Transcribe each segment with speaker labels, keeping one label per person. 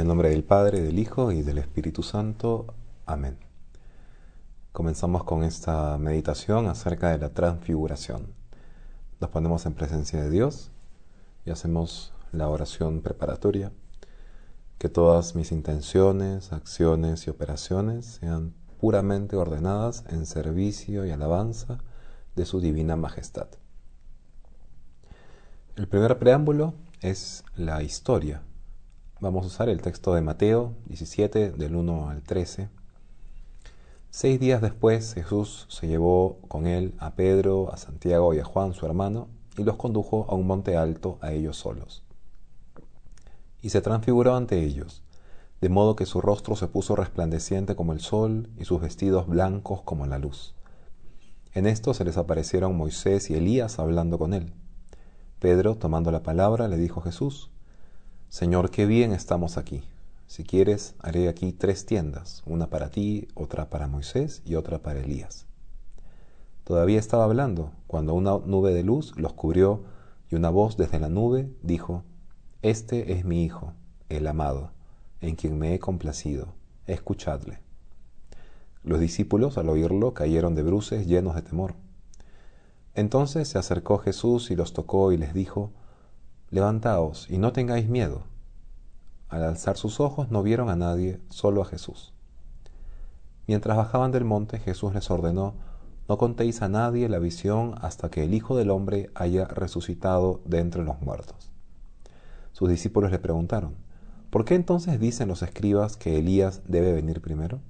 Speaker 1: el nombre del Padre, del Hijo y del Espíritu Santo. Amén. Comenzamos con esta meditación acerca de la transfiguración. Nos ponemos en presencia de Dios y hacemos la oración preparatoria. Que todas mis intenciones, acciones y operaciones sean puramente ordenadas en servicio y alabanza de su divina majestad. El primer preámbulo es la historia Vamos a usar el texto de Mateo 17 del 1 al 13. Seis días después Jesús se llevó con él a Pedro, a Santiago y a Juan, su hermano, y los condujo a un monte alto a ellos solos. Y se transfiguró ante ellos, de modo que su rostro se puso resplandeciente como el sol y sus vestidos blancos como la luz. En esto se les aparecieron Moisés y Elías hablando con él. Pedro, tomando la palabra, le dijo a Jesús, Señor, qué bien estamos aquí. Si quieres, haré aquí tres tiendas, una para ti, otra para Moisés y otra para Elías. Todavía estaba hablando, cuando una nube de luz los cubrió y una voz desde la nube dijo, Este es mi Hijo, el amado, en quien me he complacido, escuchadle. Los discípulos, al oírlo, cayeron de bruces llenos de temor. Entonces se acercó Jesús y los tocó y les dijo, Levantaos y no tengáis miedo. Al alzar sus ojos no vieron a nadie, solo a Jesús. Mientras bajaban del monte, Jesús les ordenó, no contéis a nadie la visión hasta que el Hijo del Hombre haya resucitado de entre los muertos. Sus discípulos le preguntaron, ¿por qué entonces dicen los escribas que Elías debe venir primero?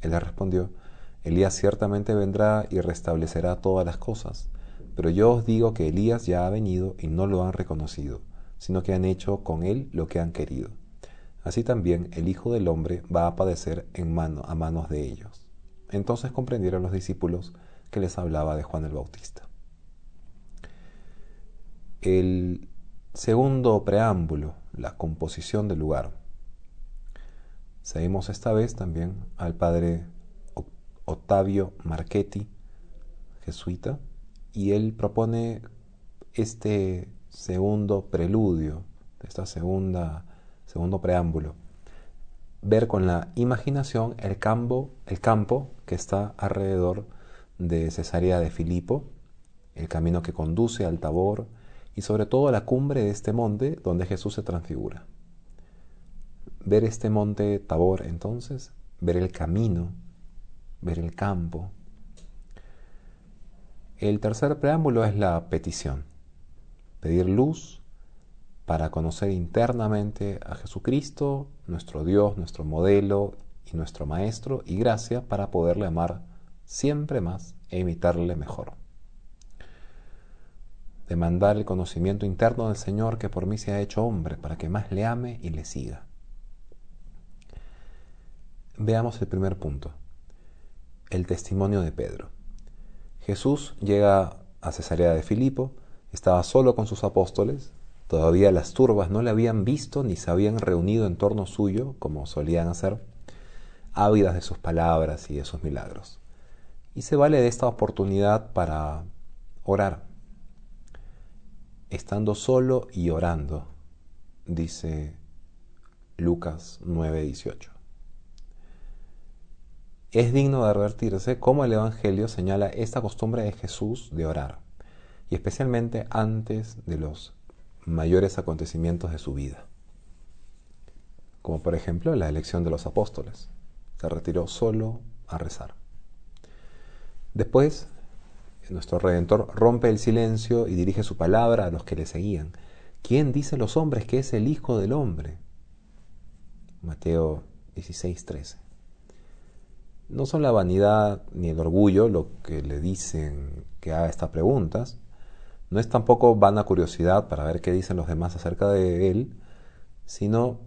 Speaker 1: Él les respondió, Elías ciertamente vendrá y restablecerá todas las cosas. Pero yo os digo que Elías ya ha venido y no lo han reconocido, sino que han hecho con él lo que han querido. Así también el Hijo del Hombre va a padecer en mano, a manos de ellos. Entonces comprendieron los discípulos que les hablaba de Juan el Bautista. El segundo preámbulo, la composición del lugar. Seguimos esta vez también al padre Octavio Marchetti, jesuita, y él propone este segundo preludio, esta segunda segundo preámbulo, ver con la imaginación el campo, el campo que está alrededor de Cesarea de Filipo, el camino que conduce al Tabor y sobre todo la cumbre de este monte donde Jesús se transfigura. Ver este monte Tabor entonces, ver el camino, ver el campo, el tercer preámbulo es la petición. Pedir luz para conocer internamente a Jesucristo, nuestro Dios, nuestro modelo y nuestro Maestro, y gracia para poderle amar siempre más e imitarle mejor. Demandar el conocimiento interno del Señor que por mí se ha hecho hombre, para que más le ame y le siga. Veamos el primer punto, el testimonio de Pedro. Jesús llega a Cesarea de Filipo, estaba solo con sus apóstoles, todavía las turbas no le habían visto ni se habían reunido en torno suyo, como solían hacer, ávidas de sus palabras y de sus milagros. Y se vale de esta oportunidad para orar, estando solo y orando, dice Lucas 9:18. Es digno de advertirse cómo el Evangelio señala esta costumbre de Jesús de orar, y especialmente antes de los mayores acontecimientos de su vida, como por ejemplo la elección de los apóstoles. Se retiró solo a rezar. Después, nuestro Redentor rompe el silencio y dirige su palabra a los que le seguían. ¿Quién dice los hombres que es el Hijo del Hombre? Mateo 16, 13 no son la vanidad ni el orgullo lo que le dicen que haga estas preguntas, no es tampoco vana curiosidad para ver qué dicen los demás acerca de él, sino,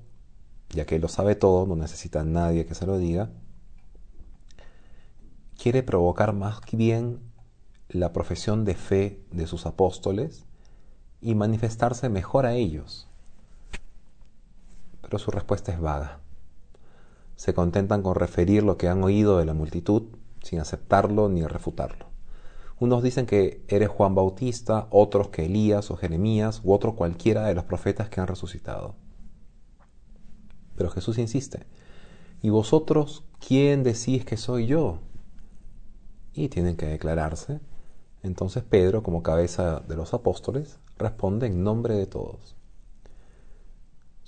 Speaker 1: ya que lo sabe todo, no necesita a nadie que se lo diga, quiere provocar más bien la profesión de fe de sus apóstoles y manifestarse mejor a ellos. Pero su respuesta es vaga se contentan con referir lo que han oído de la multitud sin aceptarlo ni refutarlo. Unos dicen que eres Juan Bautista, otros que Elías o Jeremías u otro cualquiera de los profetas que han resucitado. Pero Jesús insiste, ¿y vosotros quién decís que soy yo? Y tienen que declararse. Entonces Pedro, como cabeza de los apóstoles, responde en nombre de todos.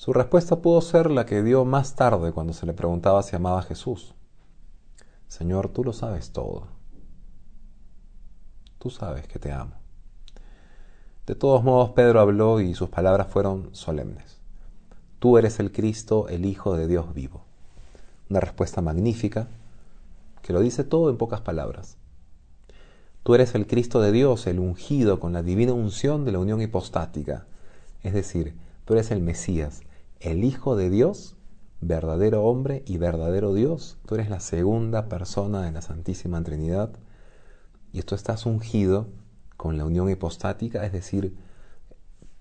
Speaker 1: Su respuesta pudo ser la que dio más tarde cuando se le preguntaba si amaba a Jesús. Señor, tú lo sabes todo. Tú sabes que te amo. De todos modos, Pedro habló y sus palabras fueron solemnes. Tú eres el Cristo, el Hijo de Dios vivo. Una respuesta magnífica que lo dice todo en pocas palabras. Tú eres el Cristo de Dios, el ungido con la divina unción de la unión hipostática. Es decir, tú eres el Mesías, el Hijo de Dios, verdadero hombre y verdadero Dios. Tú eres la segunda persona de la Santísima Trinidad. Y tú estás ungido con la unión hipostática, es decir,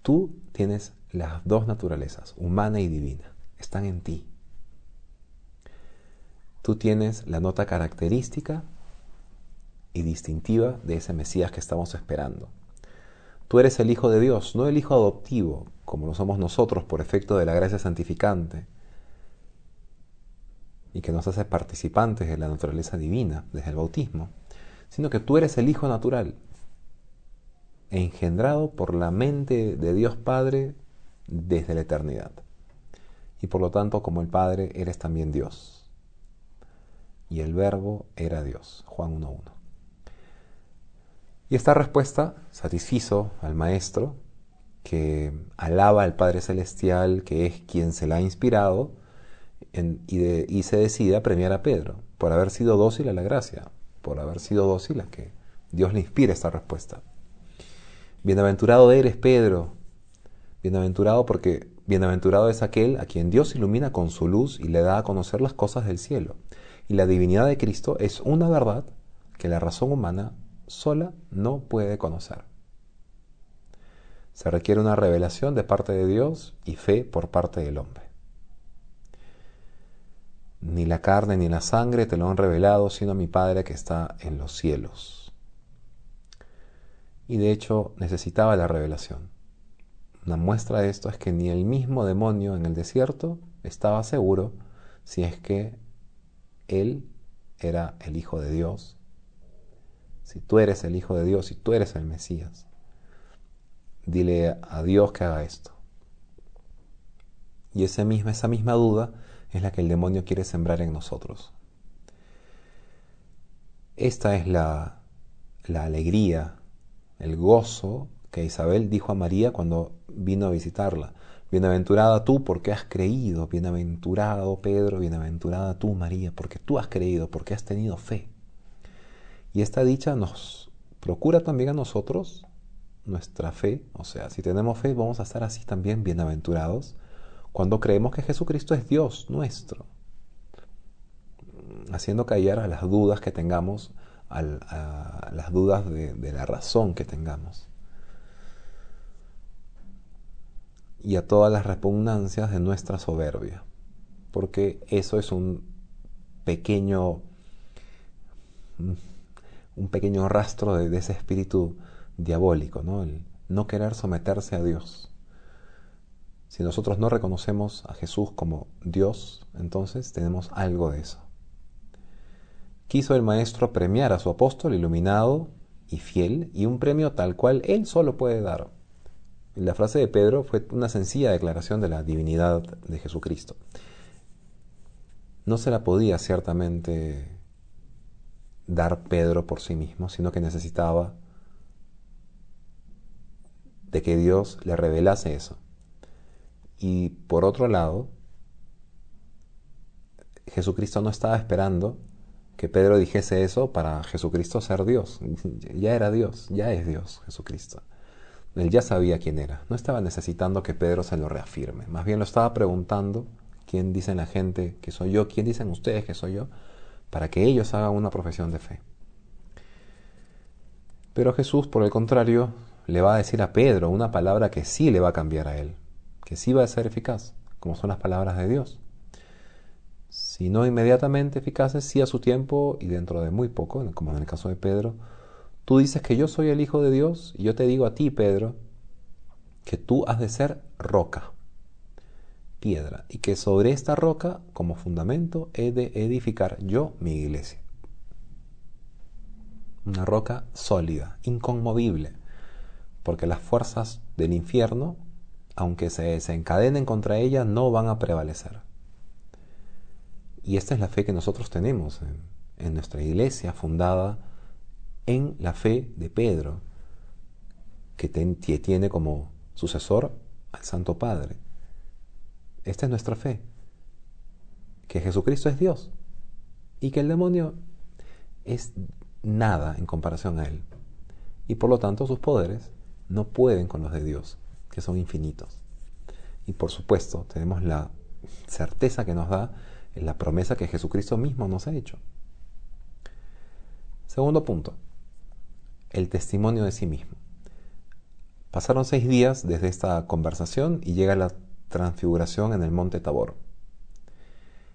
Speaker 1: tú tienes las dos naturalezas, humana y divina, están en ti. Tú tienes la nota característica y distintiva de ese Mesías que estamos esperando. Tú eres el Hijo de Dios, no el Hijo adoptivo, como lo somos nosotros por efecto de la gracia santificante, y que nos hace participantes de la naturaleza divina desde el bautismo, sino que tú eres el Hijo natural, engendrado por la mente de Dios Padre desde la eternidad. Y por lo tanto, como el Padre, eres también Dios. Y el Verbo era Dios. Juan 1.1. Y esta respuesta satisfizo al Maestro, que alaba al Padre Celestial, que es quien se la ha inspirado, y, y, se decide a premiar a Pedro por haber sido dócil a la gracia, por haber sido dócil a que Dios le inspire esta respuesta. Bienaventurado eres, Pedro. Bienaventurado porque bienaventurado es aquel a quien Dios ilumina con su luz y le da a conocer las cosas del cielo. Y la divinidad de Cristo es una verdad que la razón humana sola no puede conocer. Se requiere una revelación de parte de Dios y fe por parte del hombre. Ni la carne ni la sangre te lo han revelado, sino mi Padre que está en los cielos y de hecho necesitaba la revelación. Una muestra de esto es que ni el mismo demonio en el desierto estaba seguro si es que él era el Hijo de Dios, si tú eres el Hijo de Dios, si tú eres el Mesías. Dile a Dios que haga esto. Y esa misma, esa misma duda es la que el demonio quiere sembrar en nosotros. Esta es la, la alegría el gozo que Isabel dijo a María cuando vino a visitarla. Bienaventurada tú porque has creído, bienaventurado Pedro, bienaventurada tú María, porque tú has creído, porque has tenido fe. Y esta dicha nos procura también a nosotros nuestra fe, o sea, si tenemos fe vamos a estar así también bienaventurados cuando creemos que Jesucristo es Dios nuestro, haciendo callar a las dudas que tengamos a, las dudas de, de la razón que tengamos. Y a todas las repugnancias de nuestra soberbia, porque eso es un pequeño un pequeño rastro de, ese espíritu diabólico, ¿no? El no querer someterse a Dios. Si nosotros no reconocemos a Jesús como Dios, entonces tenemos algo de eso quiso el Maestro premiar a su apóstol iluminado y fiel y un premio tal cual él solo puede dar. La frase de Pedro fue una sencilla declaración de la divinidad de Jesucristo. No se la podía ciertamente dar Pedro por sí mismo, sino que necesitaba de que Dios le revelase eso. Y por otro lado, Jesucristo no estaba esperando que Pedro dijese eso para Jesucristo ser Dios. Ya era Dios, ya es Dios Jesucristo. Él ya sabía quién era. No estaba necesitando que Pedro se lo reafirme. Más bien lo estaba preguntando, ¿quién dicen la gente que soy yo? ¿Quién dicen ustedes que soy yo? Para que ellos hagan una profesión de fe. Pero Jesús, por el contrario, le va a decir a Pedro una palabra que sí le va a cambiar a él, que sí va a ser eficaz, como son las palabras de Dios si no inmediatamente eficaces, sí a su tiempo y dentro de muy poco, como en el caso de Pedro, tú dices que yo soy el Hijo de Dios y yo te digo a ti, Pedro, que tú has de ser roca, piedra y que sobre esta roca, como fundamento, he de edificar yo mi iglesia. Una roca sólida, inconmovible, porque las fuerzas del infierno, aunque se desencadenen contra ella, no van a prevalecer. Y esta es la fe que nosotros tenemos en, en nuestra iglesia fundada en la fe de Pedro, que tiene como sucesor al Santo Padre. Esta es nuestra fe, que Jesucristo es Dios y que el demonio es nada en comparación a Él. Y por lo tanto sus poderes no pueden con los de Dios, que son infinitos. Y por supuesto tenemos la certeza que nos da en la promesa que Jesucristo mismo nos ha hecho. Segundo punto, el testimonio de sí mismo. Pasaron seis días desde esta conversación y llega la transfiguración en el monte Tabor.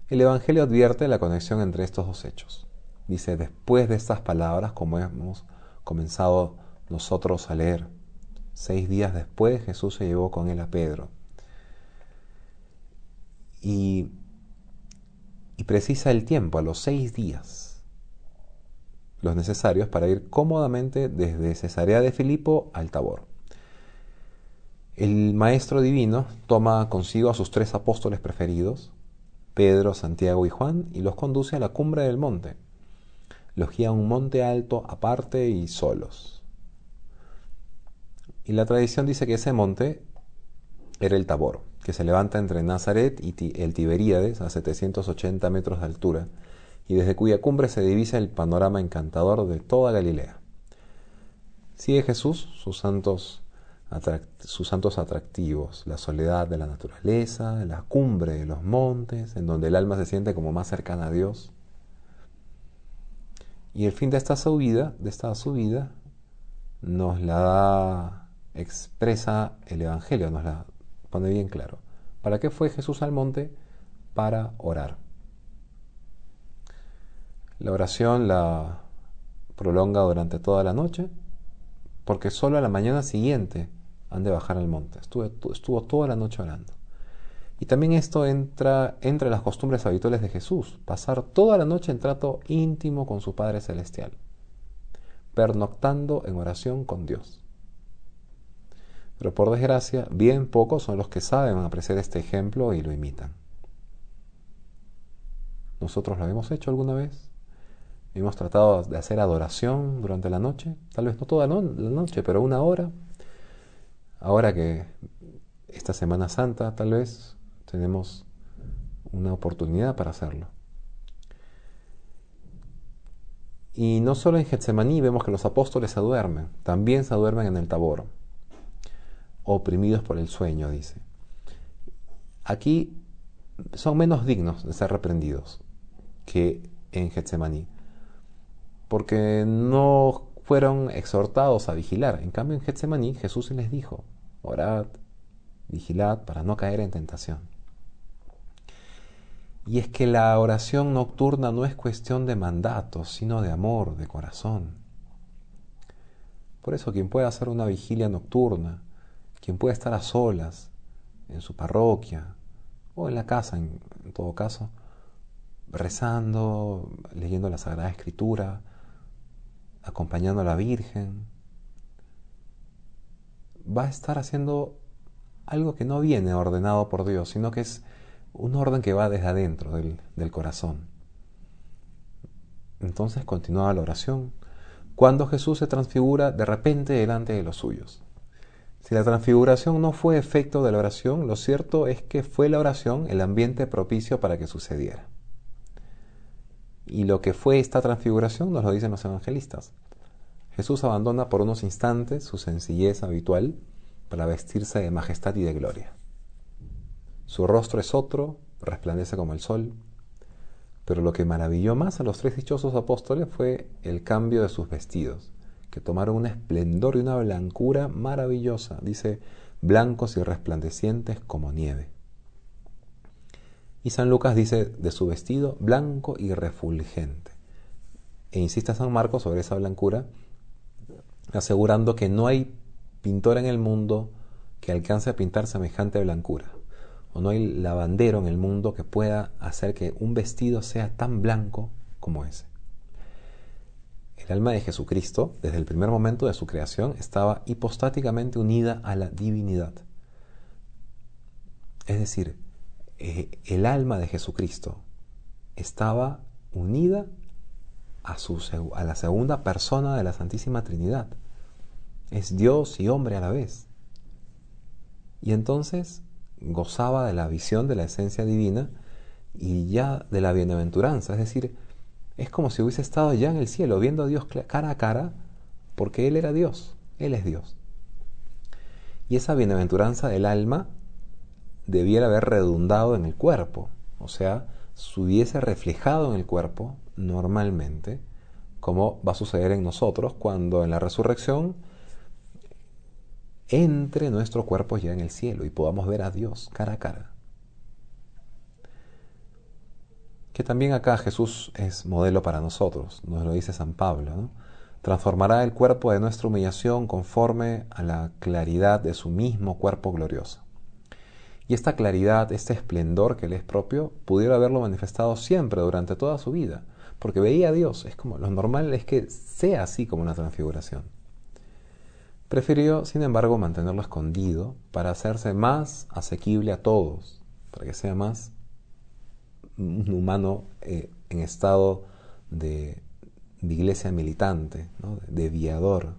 Speaker 1: El Evangelio advierte la conexión entre estos dos hechos. Dice, después de estas palabras, como hemos comenzado nosotros a leer, seis días después Jesús se llevó con él a Pedro. Y, y precisa el tiempo, a los seis días, los necesarios para ir cómodamente desde Cesarea de Filipo al Tabor. El Maestro Divino toma consigo a sus tres apóstoles preferidos, Pedro, Santiago y Juan, y los conduce a la cumbre del monte. Los guía a un monte alto, aparte y solos. Y la tradición dice que ese monte era el Tabor, que se levanta entre Nazaret y el Tiberíades a 780 metros de altura, y desde cuya cumbre se divisa el panorama encantador de toda Galilea. Sigue Jesús sus santos sus santos atractivos, la soledad de la naturaleza, la cumbre de los montes, en donde el alma se siente como más cercana a Dios. Y el fin de esta subida, de esta subida, nos la da, expresa el Evangelio, nos la pone bien claro. ¿Para qué fue Jesús al monte? Para orar. La oración la prolonga durante toda la noche, porque solo a la mañana siguiente han de bajar al monte. Estuvo, toda la noche orando. Y también esto entra entre las costumbres habituales de Jesús, pasar toda la noche en trato íntimo con su Padre Celestial, pernoctando en oración con Dios. Pero por desgracia, bien pocos son los que saben apreciar este ejemplo y lo imitan. ¿Nosotros lo hemos hecho alguna vez? ¿Hemos tratado de hacer adoración durante la noche? Tal vez no toda la noche, pero una hora, Ahora que esta Semana Santa tal vez tenemos una oportunidad para hacerlo. Y no solo en Getsemaní vemos que los apóstoles se duermen, también se duermen en el Tabor, oprimidos por el sueño, dice. Aquí son menos dignos de ser reprendidos que en Getsemaní, porque no fueron exhortados a vigilar. En cambio, en Getsemaní Jesús les dijo, orad, vigilad para no caer en tentación. Y es que la oración nocturna no es cuestión de mandatos, sino de amor, de corazón. Por eso quien puede hacer una vigilia nocturna, quien puede estar a solas en su parroquia o en la casa en todo caso, rezando, leyendo la Sagrada Escritura, acompañando a la Virgen, va a estar haciendo algo que no viene ordenado por Dios, sino que es un orden que va desde adentro del, del corazón. Entonces continuaba la oración, cuando Jesús se transfigura de repente delante de los suyos. Si la transfiguración no fue efecto de la oración, lo cierto es que fue la oración el ambiente propicio para que sucediera. Y lo que fue esta transfiguración nos lo dicen los evangelistas. Jesús abandona por unos instantes su sencillez habitual para vestirse de majestad y de gloria. Su rostro es otro, resplandece como el sol, pero lo que maravilló más a los tres dichosos apóstoles fue el cambio de sus vestidos, que tomaron un esplendor y una blancura maravillosa, dice, blancos y resplandecientes como nieve. Y San Lucas dice de su vestido blanco y refulgente. E insiste San Marcos sobre esa blancura, asegurando que no hay pintor en el mundo que alcance a pintar semejante blancura. o no hay lavandero en el mundo que pueda hacer que un vestido sea tan blanco como ese. El alma de Jesucristo, desde el primer momento de su creación, estaba hipostáticamente unida a la divinidad. Es decir, eh, el alma de Jesucristo estaba unida a, su, a la segunda persona de la Santísima Trinidad. Es Dios y hombre a la vez. Y entonces gozaba de la visión de la esencia divina y ya de la bienaventuranza. Es decir, es como si hubiese estado ya en el cielo, viendo a Dios cara a cara, porque Él era Dios, Él es Dios. Y esa bienaventuranza del alma debiera haber redundado en el cuerpo, o sea, se hubiese reflejado en el cuerpo normalmente, como va a suceder en nosotros cuando en la resurrección entre nuestro cuerpo ya en el cielo y podamos ver a Dios cara a cara. Que también acá Jesús es modelo para nosotros, nos lo dice San Pablo. Transformará el cuerpo de nuestra humillación conforme a la claridad de su mismo cuerpo glorioso. Y esta claridad, este esplendor que le es propio, pudiera haberlo manifestado siempre durante toda su vida, porque veía a Dios. Es como lo normal es que sea así como una transfiguración. Prefirió, sin embargo, mantenerlo escondido para hacerse más asequible a todos, para que sea más un humano eh, en estado de, iglesia militante, de viador,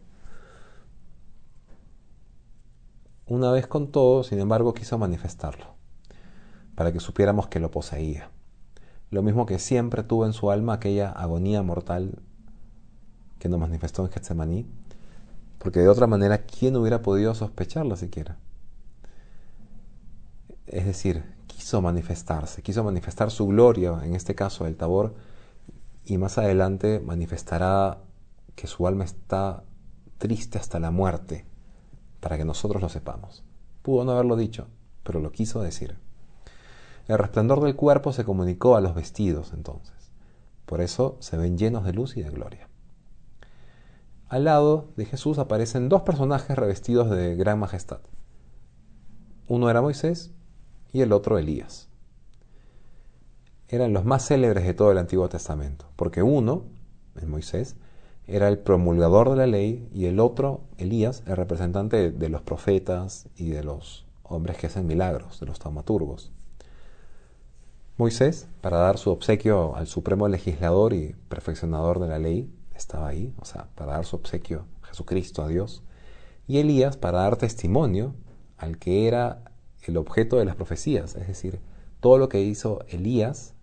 Speaker 1: Una vez con todo, sin embargo, quiso manifestarlo, para que supiéramos que lo poseía. Lo mismo que siempre tuvo en su alma aquella agonía mortal que nos manifestó en Getsemaní, porque de otra manera, ¿quién hubiera podido sospecharla siquiera? Es decir, quiso manifestarse, quiso manifestar su gloria, en este caso el Tabor, y más adelante manifestará que su alma está triste hasta la muerte, para que nosotros lo sepamos. Pudo no haberlo dicho, pero lo quiso decir. El resplandor del cuerpo se comunicó a los vestidos entonces. Por eso se ven llenos de luz y de gloria. Al lado de Jesús aparecen dos personajes revestidos de gran majestad. Uno era Moisés y el otro Elías. Eran los más célebres de todo el Antiguo Testamento, porque uno, el Moisés, era el promulgador de la ley y el otro, Elías, el representante de los profetas y de los hombres que hacen milagros, de los taumaturgos. Moisés, para dar su obsequio al supremo legislador y perfeccionador de la ley, estaba ahí, o sea, para dar su obsequio a Jesucristo, a Dios. Y Elías, para dar testimonio al que era el objeto de las profecías, es decir, todo lo que hizo Elías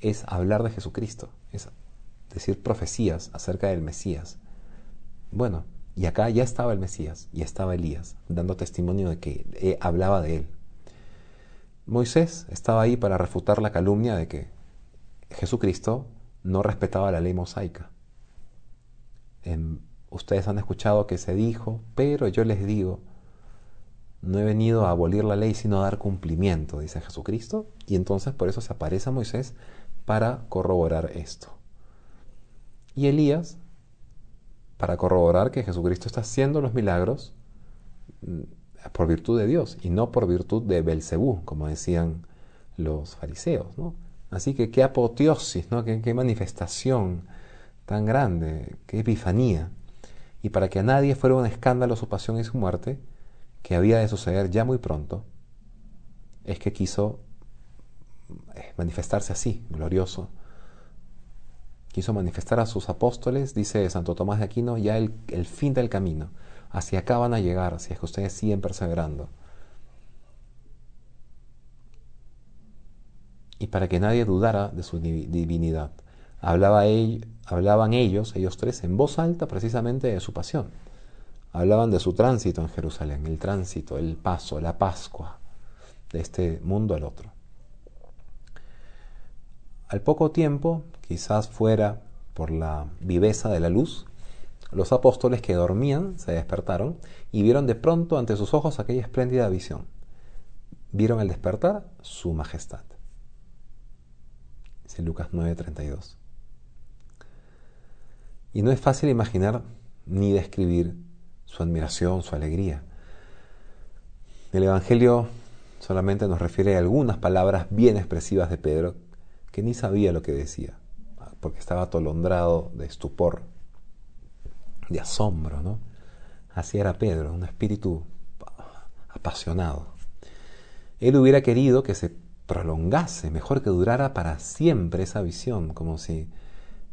Speaker 1: es hablar de Jesucristo, es decir profecías acerca del Mesías. Bueno, y acá ya estaba el Mesías, y estaba Elías, dando testimonio de que hablaba de él. Moisés estaba ahí para refutar la calumnia de que Jesucristo no respetaba la ley mosaica. ustedes han escuchado que se dijo, pero yo les digo, no he venido a abolir la ley, sino a dar cumplimiento, dice Jesucristo, y entonces por eso se aparece a Moisés para corroborar esto. Y Elías, para corroborar que Jesucristo está haciendo los milagros mm, por virtud de Dios y no por virtud de Belcebú, como decían los fariseos. Así que qué apoteosis, ¿no? qué, qué manifestación tan grande, qué epifanía. Y para que a nadie fuera un escándalo su pasión y su muerte, que había de suceder ya muy pronto, es que quiso eh, manifestarse así, glorioso, quiso manifestar a sus apóstoles, dice Santo Tomás de Aquino, ya el, fin del camino. Hacia acá van a llegar, si es que ustedes siguen perseverando. Y para que nadie dudara de su divinidad. Hablaba hablaban ellos, ellos tres, en voz alta precisamente de su pasión. Hablaban de su tránsito en Jerusalén, el tránsito, el paso, la Pascua de este mundo al otro. Al poco tiempo, quizás fuera por la viveza de la luz, los apóstoles que dormían se despertaron y vieron de pronto ante sus ojos aquella espléndida visión. Vieron al despertar su majestad. Dice Lucas 9:32. Y no es fácil imaginar ni describir su admiración, su alegría. El Evangelio solamente nos refiere a algunas palabras bien expresivas de Pedro, que ni sabía lo que decía, porque estaba atolondrado de estupor, de asombro, ¿no? Así era Pedro, un espíritu apasionado. Él hubiera querido que se prolongase, mejor que durara para siempre esa visión, como si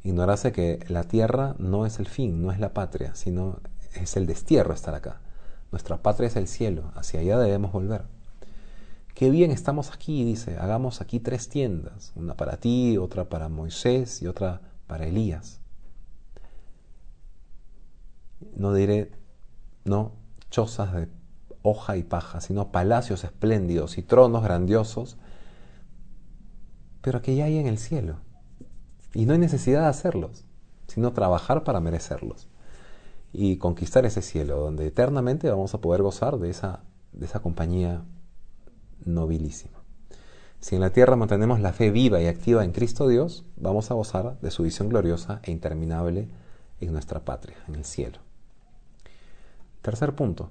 Speaker 1: ignorase que la tierra no es el fin, no es la patria, sino es el destierro estar acá. Nuestra patria es el cielo, hacia allá debemos volver. Qué bien estamos aquí, dice, hagamos aquí tres tiendas, una para ti, otra para Moisés y otra para Elías. No diré, no, chozas de hoja y paja, sino palacios espléndidos y tronos grandiosos, pero que ya hay en el cielo. Y no hay necesidad de hacerlos, sino trabajar para merecerlos y conquistar ese cielo, donde eternamente vamos a poder gozar de esa, de esa compañía nobilísima. Si en la tierra mantenemos la fe viva y activa en Cristo Dios, vamos a gozar de su visión gloriosa e interminable en nuestra patria, en el cielo. Tercer punto,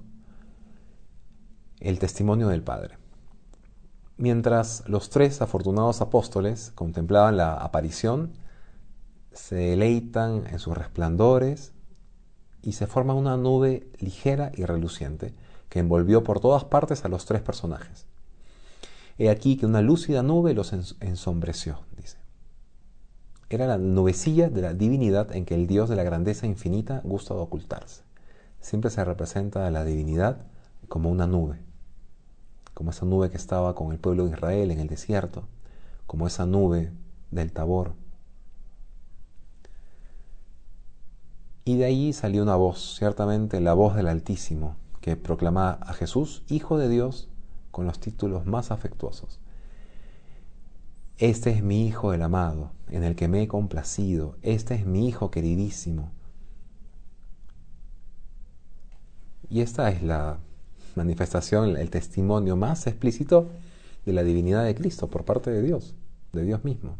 Speaker 1: el testimonio del Padre. Mientras los tres afortunados apóstoles contemplaban la aparición, se deleitan en sus resplandores y se forma una nube ligera y reluciente que envolvió por todas partes a los tres personajes. He aquí que una lúcida nube los ensombreció, dice. Era la nubecilla de la divinidad en que el Dios de la grandeza infinita gusta de ocultarse. Siempre se representa a la divinidad como una nube, como esa nube que estaba con el pueblo de Israel en el desierto, como esa nube del Tabor, Y de ahí salió una voz, ciertamente la voz del Altísimo, que proclamaba a Jesús, Hijo de Dios, con los títulos más afectuosos. Este es mi Hijo el amado, en el que me he complacido, este es mi Hijo queridísimo. Y esta es la manifestación, el testimonio más explícito de la divinidad de Cristo por parte de Dios, de Dios mismo.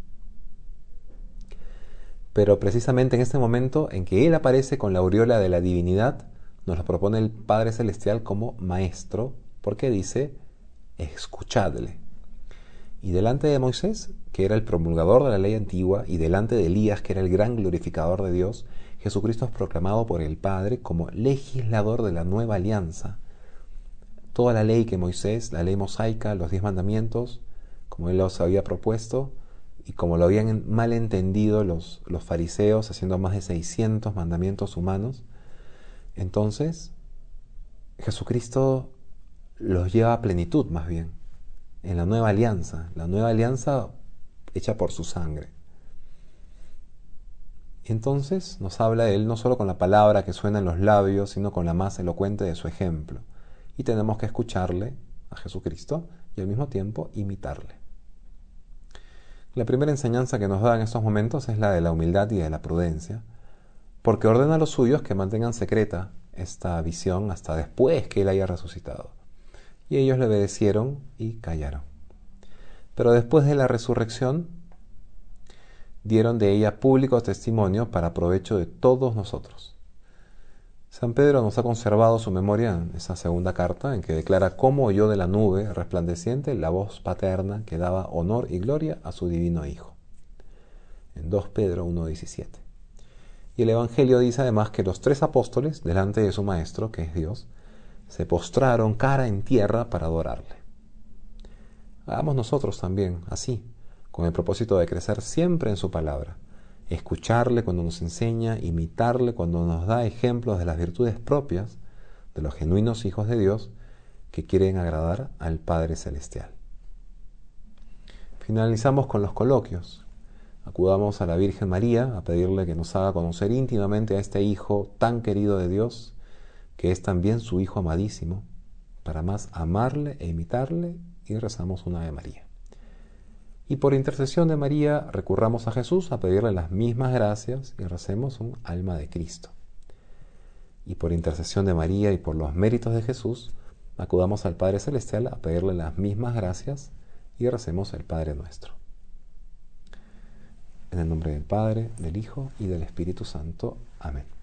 Speaker 1: Pero precisamente en este momento en que Él aparece con la aureola de la divinidad, nos lo propone el Padre Celestial como maestro, porque dice, escuchadle. Y delante de Moisés, que era el promulgador de la ley antigua, y delante de Elías, que era el gran glorificador de Dios, Jesucristo es proclamado por el Padre como legislador de la nueva alianza. Toda la ley que Moisés, la ley mosaica, los diez mandamientos, como él los había propuesto, y como lo habían mal entendido los, los fariseos haciendo más de 600 mandamientos humanos, entonces Jesucristo los lleva a plenitud más bien, en la nueva alianza, la nueva alianza hecha por su sangre. Entonces nos habla Él no solo con la palabra que suena en los labios, sino con la más elocuente de su ejemplo. Y tenemos que escucharle a Jesucristo y al mismo tiempo imitarle. La primera enseñanza que nos da en estos momentos es la de la humildad y de la prudencia, porque ordena a los suyos que mantengan secreta esta visión hasta después que él haya resucitado. Y ellos le obedecieron y callaron. Pero después de la resurrección, dieron de ella público testimonio para provecho de todos nosotros. San Pedro nos ha conservado su memoria en esa segunda carta en que declara cómo oyó de la nube resplandeciente la voz paterna que daba honor y gloria a su divino Hijo. En 2 Pedro 1.17. Y el Evangelio dice además que los tres apóstoles, delante de su Maestro, que es Dios, se postraron cara en tierra para adorarle. Hagamos nosotros también así, con el propósito de crecer siempre en su palabra escucharle cuando nos enseña, imitarle cuando nos da ejemplos de las virtudes propias de los genuinos hijos de Dios que quieren agradar al Padre Celestial. Finalizamos con los coloquios. Acudamos a la Virgen María a pedirle que nos haga conocer íntimamente a este Hijo tan querido de Dios, que es también su Hijo amadísimo, para más amarle e imitarle y rezamos una Ave María. Y por intercesión de María recurramos a Jesús a pedirle las mismas gracias y recemos un alma de Cristo. Y por intercesión de María y por los méritos de Jesús, acudamos al Padre Celestial a pedirle las mismas gracias y recemos el Padre nuestro. En el nombre del Padre, del Hijo y del Espíritu Santo. Amén.